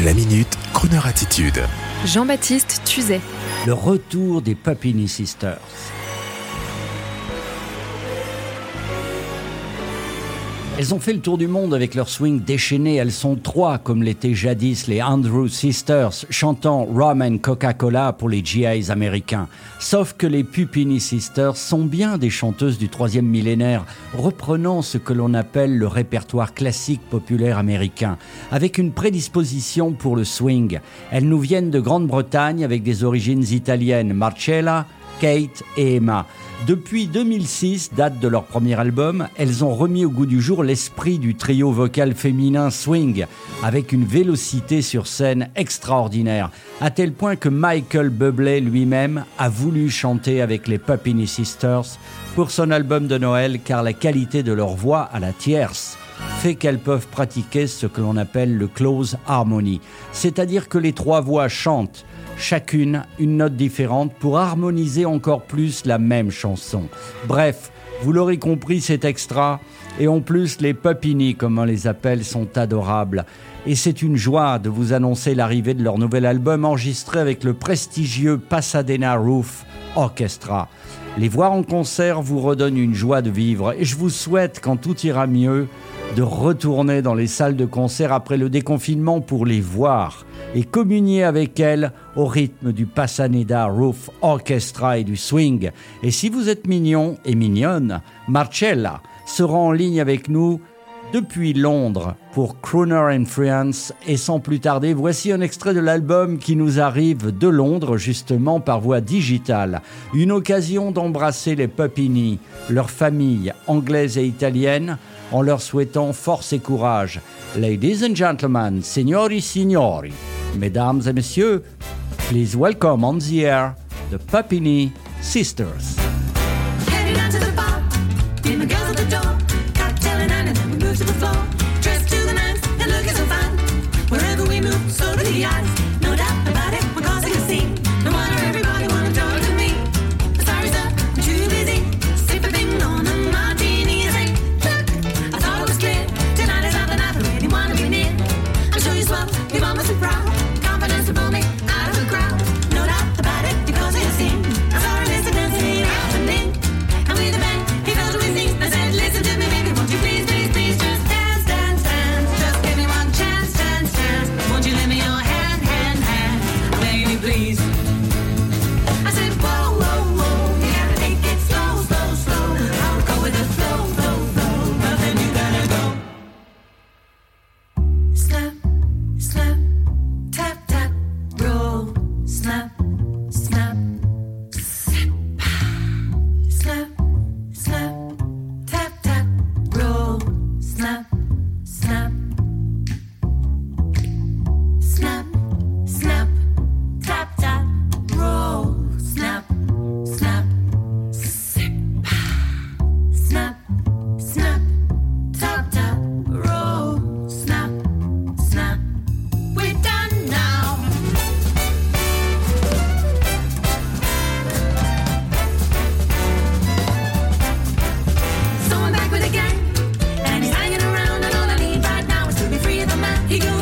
La minute, Kroneur attitude. Jean-Baptiste Tuzet. Le retour des Papini Sisters. Elles ont fait le tour du monde avec leur swing déchaîné. Elles sont trois, comme l'étaient jadis les Andrew Sisters, chantant Rum and Coca-Cola pour les GIs américains. Sauf que les Pupini Sisters sont bien des chanteuses du troisième millénaire, reprenant ce que l'on appelle le répertoire classique populaire américain, avec une prédisposition pour le swing. Elles nous viennent de Grande-Bretagne avec des origines italiennes. Marcella, Kate et Emma. Depuis 2006, date de leur premier album, elles ont remis au goût du jour l'esprit du trio vocal féminin swing, avec une vélocité sur scène extraordinaire, à tel point que Michael Bublé lui-même a voulu chanter avec les Papini Sisters pour son album de Noël car la qualité de leur voix à la tierce fait qu'elles peuvent pratiquer ce que l'on appelle le close harmony, c'est-à-dire que les trois voix chantent chacune une note différente pour harmoniser encore plus la même chanson. Bref, vous l'aurez compris, c'est extra. Et en plus, les Papini, comme on les appelle, sont adorables. Et c'est une joie de vous annoncer l'arrivée de leur nouvel album enregistré avec le prestigieux Pasadena Roof Orchestra. Les voir en concert vous redonne une joie de vivre et je vous souhaite, quand tout ira mieux, de retourner dans les salles de concert après le déconfinement pour les voir et communier avec elles au rythme du Pasaneda Roof Orchestra et du swing. Et si vous êtes mignon et mignonne, Marcella sera en ligne avec nous depuis Londres pour Crooner Friends et sans plus tarder, voici un extrait de l'album qui nous arrive de Londres justement par voie digitale. Une occasion d'embrasser les Papini, leur famille anglaise et italienne, en leur souhaitant force et courage. Ladies and gentlemen, signori, signori, mesdames et messieurs, please welcome on the air the Papini Sisters. you go